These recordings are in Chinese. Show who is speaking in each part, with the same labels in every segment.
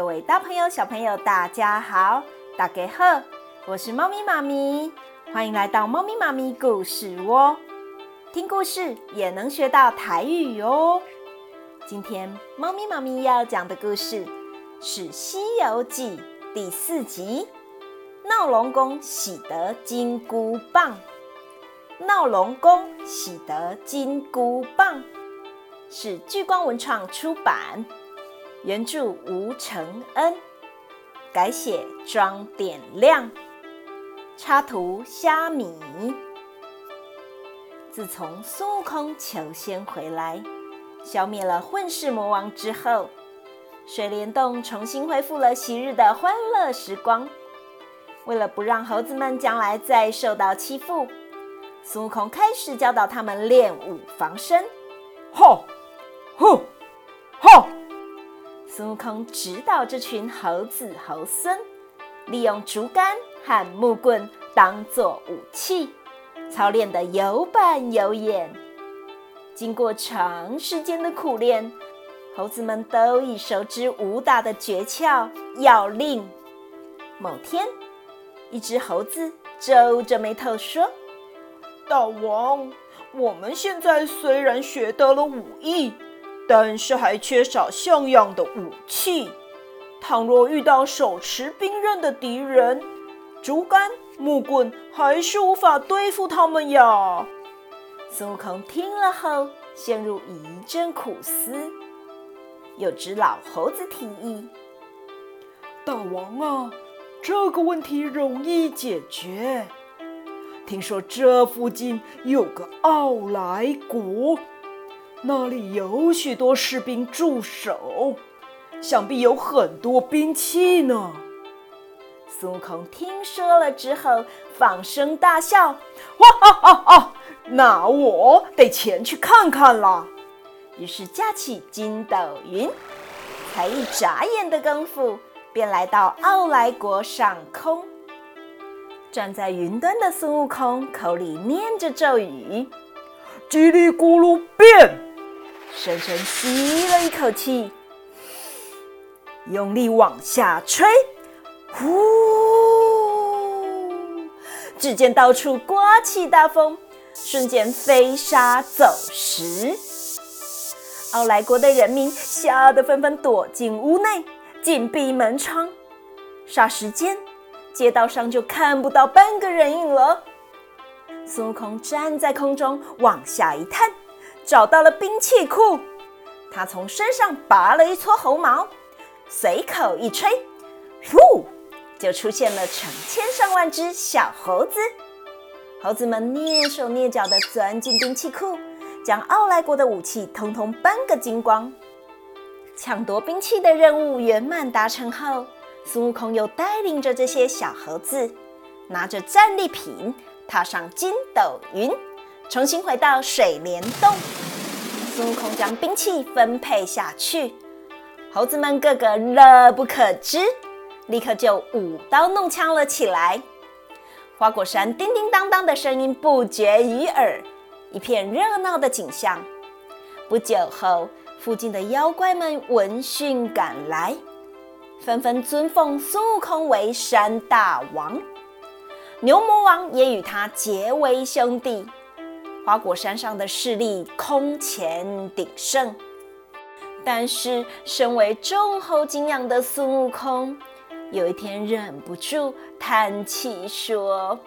Speaker 1: 各位大朋友、小朋友，大家好，大家好，我是猫咪妈咪，欢迎来到猫咪妈咪故事窝，听故事也能学到台语哦。今天猫咪妈咪要讲的故事是《西游记》第四集《闹龙宫喜得金箍棒》。闹龙宫喜得金箍棒是聚光文创出版，原著吴承恩，改写庄点亮，插图虾米。自从孙悟空求仙回来，消灭了混世魔王之后，水帘洞重新恢复了昔日的欢乐时光。为了不让猴子们将来再受到欺负。孙悟空开始教导他们练武防身，吼，吼！孙悟空指导这群猴子猴孙，利用竹竿和木棍当作武器，操练得有板有眼。经过长时间的苦练，猴子们都已熟知武打的诀窍要领。某天，一只猴子皱着眉头说。
Speaker 2: 大王，我们现在虽然学得了武艺，但是还缺少像样的武器。倘若遇到手持兵刃的敌人，竹竿、木棍还是无法对付他们呀。
Speaker 1: 孙悟空听了后，陷入一阵苦思。有只老猴子提议：“
Speaker 2: 大王啊，这个问题容易解决。”听说这附近有个傲来国，那里有许多士兵驻守，想必有很多兵器呢。
Speaker 1: 孙悟空听说了之后，放声大笑：“哇哈哈哈！那我得前去看看了。”于是架起筋斗云，才一眨眼的功夫，便来到傲来国上空。站在云端的孙悟空口里念着咒语：“
Speaker 2: 叽里咕噜变！”
Speaker 1: 深深吸了一口气，用力往下吹，呼！只见到处刮起大风，瞬间飞沙走石。奥莱国的人民吓得纷纷躲进屋内，紧闭门窗。霎时间。街道上就看不到半个人影了。孙悟空站在空中往下一探，找到了兵器库。他从身上拔了一撮猴毛，随口一吹，呼，就出现了成千上万只小猴子。猴子们蹑手蹑脚地钻进兵器库，将奥来国的武器通通搬个精光。抢夺兵器的任务圆满达成后。孙悟空又带领着这些小猴子，拿着战利品，踏上筋斗云，重新回到水帘洞。孙悟空将兵器分配下去，猴子们个个乐不可支，立刻就舞刀弄枪了起来。花果山叮叮当当的声音不绝于耳，一片热闹的景象。不久后，附近的妖怪们闻讯赶来。纷纷尊奉孙悟空为山大王，牛魔王也与他结为兄弟。花果山上的势力空前鼎盛，但是身为众猴敬仰的孙悟空，有一天忍不住叹气说：“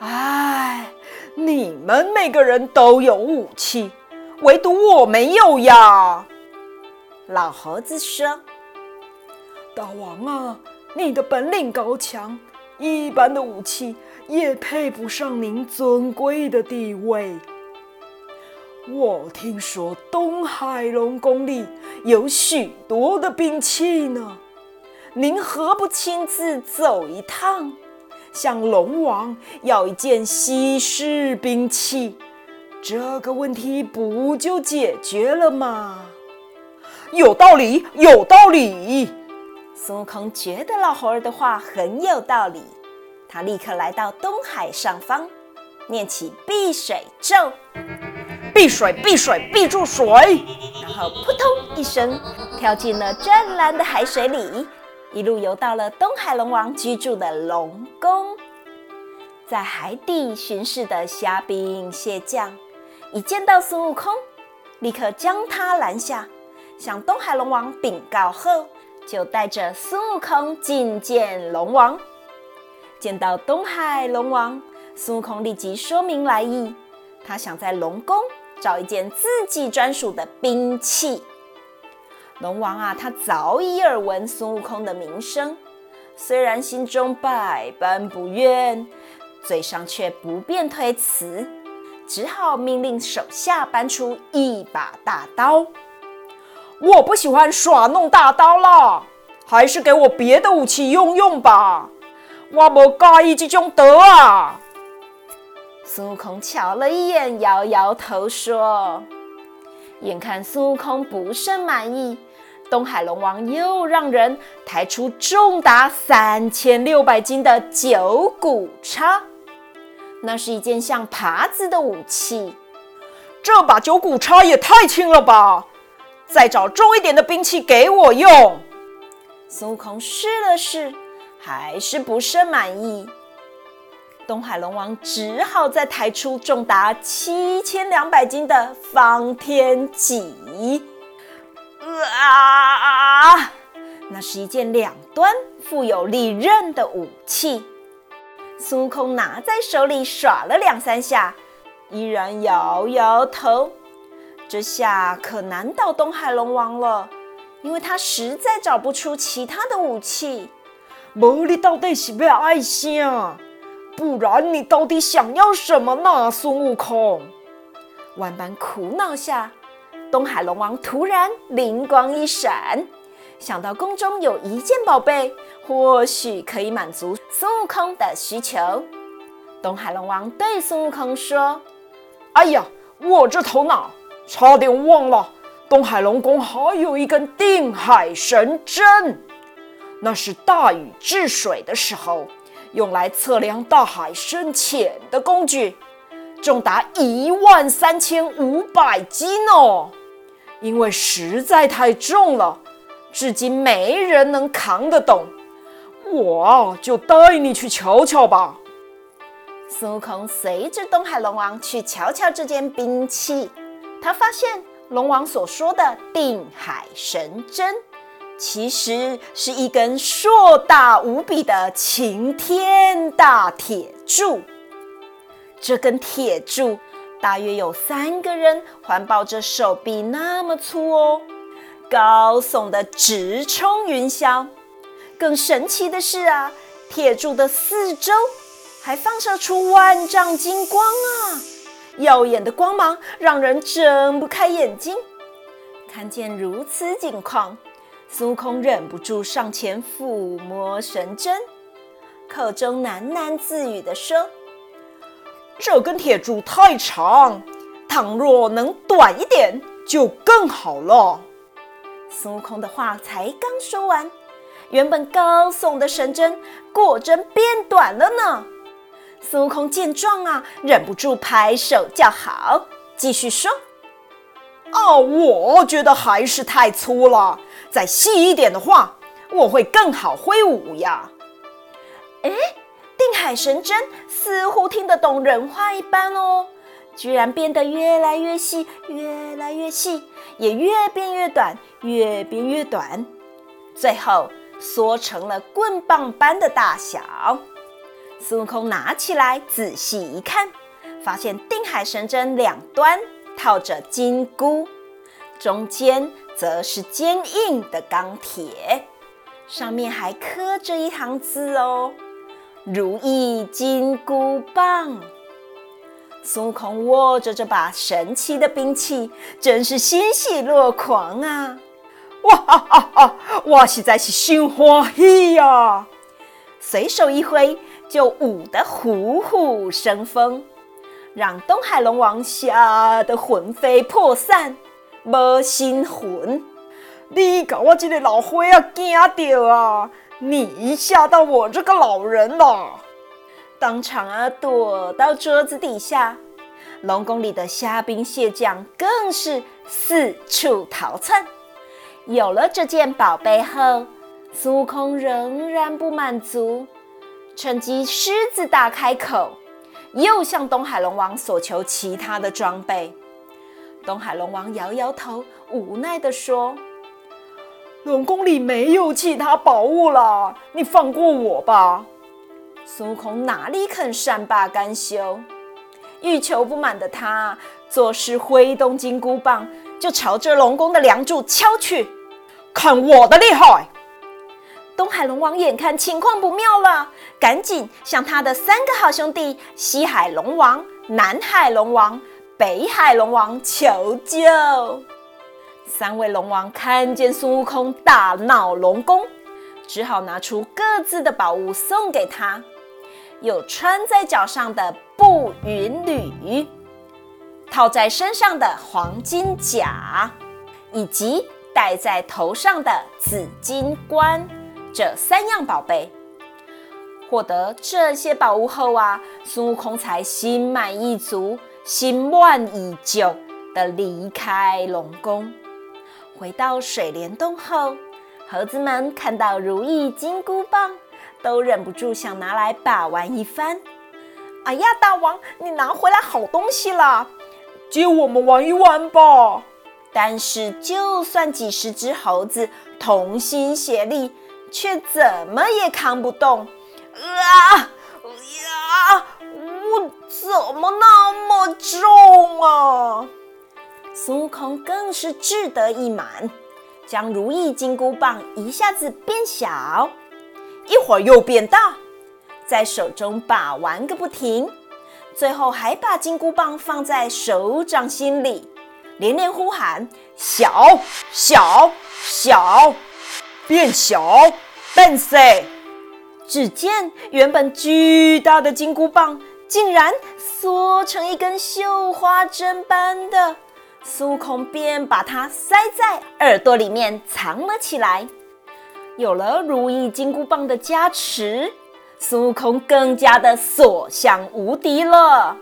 Speaker 2: 唉，你们每个人都有武器，唯独我没有呀。”
Speaker 1: 老猴子说。
Speaker 2: 大王啊，你的本领高强，一般的武器也配不上您尊贵的地位。我听说东海龙宫里有许多的兵器呢，您何不亲自走一趟，向龙王要一件稀世兵器？这个问题不就解决了吗？有道理，有道理。
Speaker 1: 孙悟空觉得老猴儿的话很有道理，他立刻来到东海上方，念起避水咒：“
Speaker 2: 避水，避水，避住水。”
Speaker 1: 然后扑通一声跳进了湛蓝的海水里，一路游到了东海龙王居住的龙宫。在海底巡视的虾兵蟹将一见到孙悟空，立刻将他拦下，向东海龙王禀告后，就带着孙悟空觐见龙王。见到东海龙王，孙悟空立即说明来意，他想在龙宫找一件自己专属的兵器。龙王啊，他早已耳闻孙悟空的名声，虽然心中百般不愿。嘴上却不便推辞，只好命令手下搬出一把大刀。
Speaker 2: 我不喜欢耍弄大刀了，还是给我别的武器用用吧。我不介意这种刀啊。
Speaker 1: 孙悟空瞧了一眼，摇摇头说：“眼看孙悟空不甚满意，东海龙王又让人抬出重达三千六百斤的九股叉。”那是一件像耙子的武器，
Speaker 2: 这把九股叉也太轻了吧！再找重一点的兵器给我用。
Speaker 1: 孙悟空试了试，还是不甚满意。东海龙王只好再抬出重达七千两百斤的方天戟。啊！那是一件两端富有利刃的武器。孙悟空拿在手里耍了两三下，依然摇摇头。这下可难倒东海龙王了，因为他实在找不出其他的武器。
Speaker 2: 无你到底是要爱啥？不然你到底想要什么呢？孙悟空
Speaker 1: 万般苦恼下，东海龙王突然灵光一闪。想到宫中有一件宝贝，或许可以满足孙悟空的需求。东海龙王对孙悟空说：“
Speaker 2: 哎呀，我这头脑差点忘了，东海龙宫还有一根定海神针，那是大禹治水的时候用来测量大海深浅的工具，重达一万三千五百斤哦，因为实在太重了。”至今没人能扛得动，我就带你去瞧瞧吧。
Speaker 1: 孙悟空随着东海龙王去瞧瞧这件兵器，他发现龙王所说的定海神针，其实是一根硕大无比的擎天大铁柱。这根铁柱大约有三个人环抱着手臂那么粗哦。高耸的直冲云霄，更神奇的是啊，铁柱的四周还放射出万丈金光啊！耀眼的光芒让人睁不开眼睛。看见如此景况，孙悟空忍不住上前抚摸神针，口中喃喃自语地说：“
Speaker 2: 这根铁柱太长，倘若能短一点，就更好了。”
Speaker 1: 孙悟空的话才刚说完，原本高耸的神针果真变短了呢。孙悟空见状啊，忍不住拍手叫好，继续说：“
Speaker 2: 哦，我觉得还是太粗了，再细一点的话，我会更好挥舞呀。”
Speaker 1: 哎，定海神针似乎听得懂人话一般哦。居然变得越来越细，越来越细，也越变越短，越变越短，最后缩成了棍棒般的大小。孙悟空拿起来仔细一看，发现定海神针两端套着金箍，中间则是坚硬的钢铁，上面还刻着一行字哦：“如意金箍棒。”孙悟空握着这把神奇的兵器，真是欣喜若狂啊！
Speaker 2: 哇哈哈哈！我实在是心欢喜呀！
Speaker 1: 随手一挥，就舞得虎虎生风，让东海龙王吓得魂飞魄散，没心魂。
Speaker 2: 你搞我这个老灰啊，惊到啊！你吓到我这个老人了。
Speaker 1: 当场啊，躲到桌子底下，龙宫里的虾兵蟹将更是四处逃窜。有了这件宝贝后，孙悟空仍然不满足，趁机狮子大开口，又向东海龙王索求其他的装备。东海龙王摇摇头，无奈地说：“
Speaker 2: 龙宫里没有其他宝物了，你放过我吧。”
Speaker 1: 孙悟空哪里肯善罢甘休？欲求不满的他，作势挥动金箍棒，就朝着龙宫的梁柱敲去。
Speaker 2: 看我的厉害！
Speaker 1: 东海龙王眼看情况不妙了，赶紧向他的三个好兄弟西海龙王、南海龙王、北海龙王求救。三位龙王看见孙悟空大闹龙宫，只好拿出各自的宝物送给他。有穿在脚上的步云履，套在身上的黄金甲，以及戴在头上的紫金冠，这三样宝贝。获得这些宝物后啊，孙悟空才心满意足、心满意足的离开龙宫。回到水帘洞后，猴子们看到如意金箍棒。都忍不住想拿来把玩一番。哎呀，大王，你拿回来好东西了，
Speaker 2: 借我们玩一玩吧。
Speaker 1: 但是，就算几十只猴子同心协力，却怎么也扛不动。啊怎么那么重啊？孙悟空更是志得意满，将如意金箍棒一下子变小。一会儿又变大，在手中把玩个不停，最后还把金箍棒放在手掌心里，连连呼喊：“小小小，变小笨死。”只见原本巨大的金箍棒竟然缩成一根绣花针般的，孙悟空便把它塞在耳朵里面藏了起来。有了如意金箍棒的加持，孙悟空更加的所向无敌了。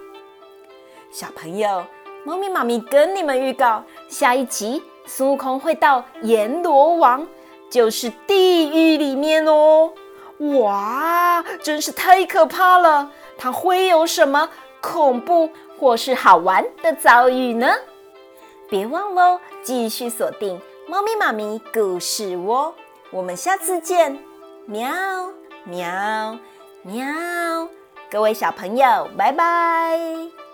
Speaker 1: 小朋友，猫咪妈咪跟你们预告，下一集孙悟空会到阎罗王，就是地狱里面哦。哇，真是太可怕了！他会有什么恐怖或是好玩的遭遇呢？别忘喽，继续锁定猫咪妈咪故事窝。我们下次见，喵喵喵！各位小朋友，拜拜。